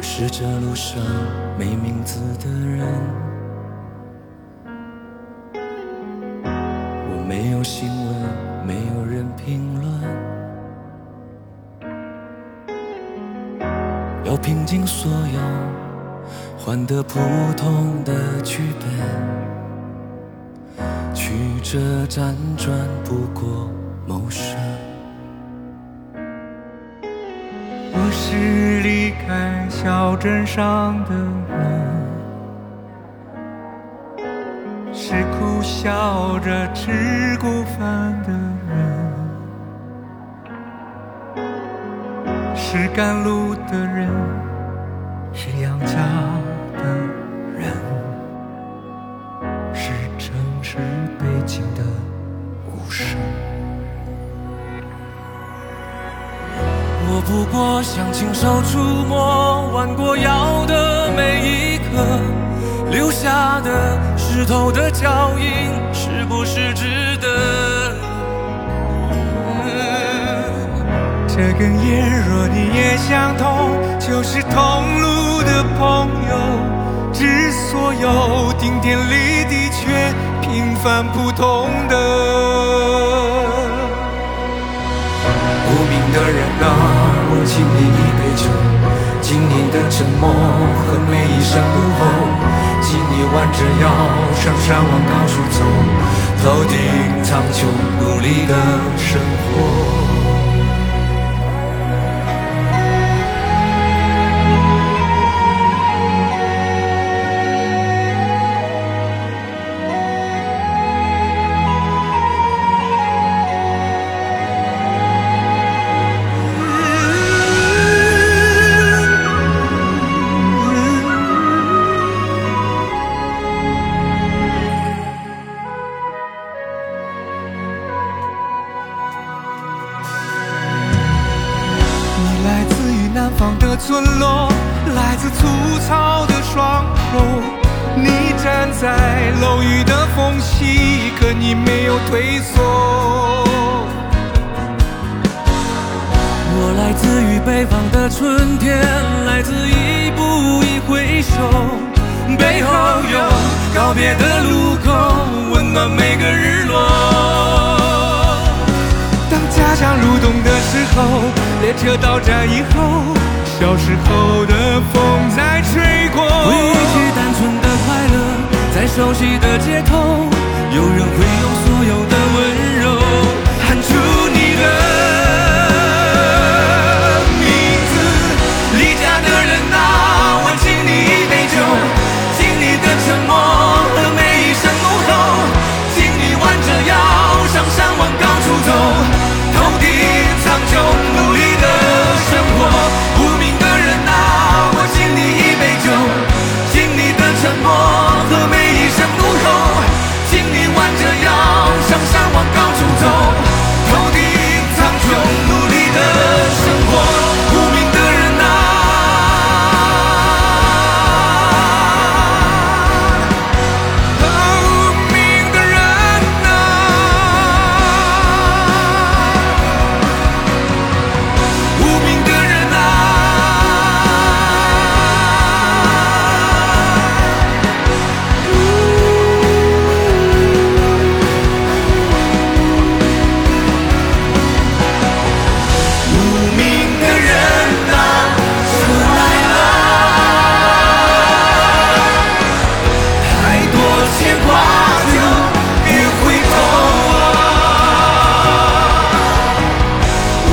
我是这路上没名字的人，我没有新闻，没有人评论，要拼尽所有，换得普通的剧本，曲折辗转不过谋生。是离开小镇上的人，是苦笑着吃过饭的人，是赶路的人，是养家的人，是城市背景的无声。不过想亲手触摸弯过腰的每一刻，留下的湿透的脚印，是不是值得？这根烟，若你也相同，就是同路的朋友。知所有，顶天立地，却平凡普通的。无名的人啊，我敬你一杯酒，敬你的沉默和每一声怒吼，敬你弯着腰上山往高处走，头顶苍穹，努力的生活。村落，来自粗糙的双手。你站在楼宇的缝隙，可你没有退缩。我来自于北方的春天，来自一步一回首，背后有告别的路口，温暖每个日落。当家乡入冬的时候，列车到站以后，小时候的风在吹过。回忆起单纯的快乐，在熟悉的街头，有人会用所有的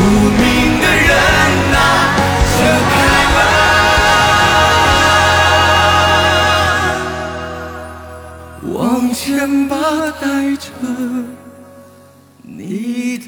无名的人啊车开啦往前吧带着你的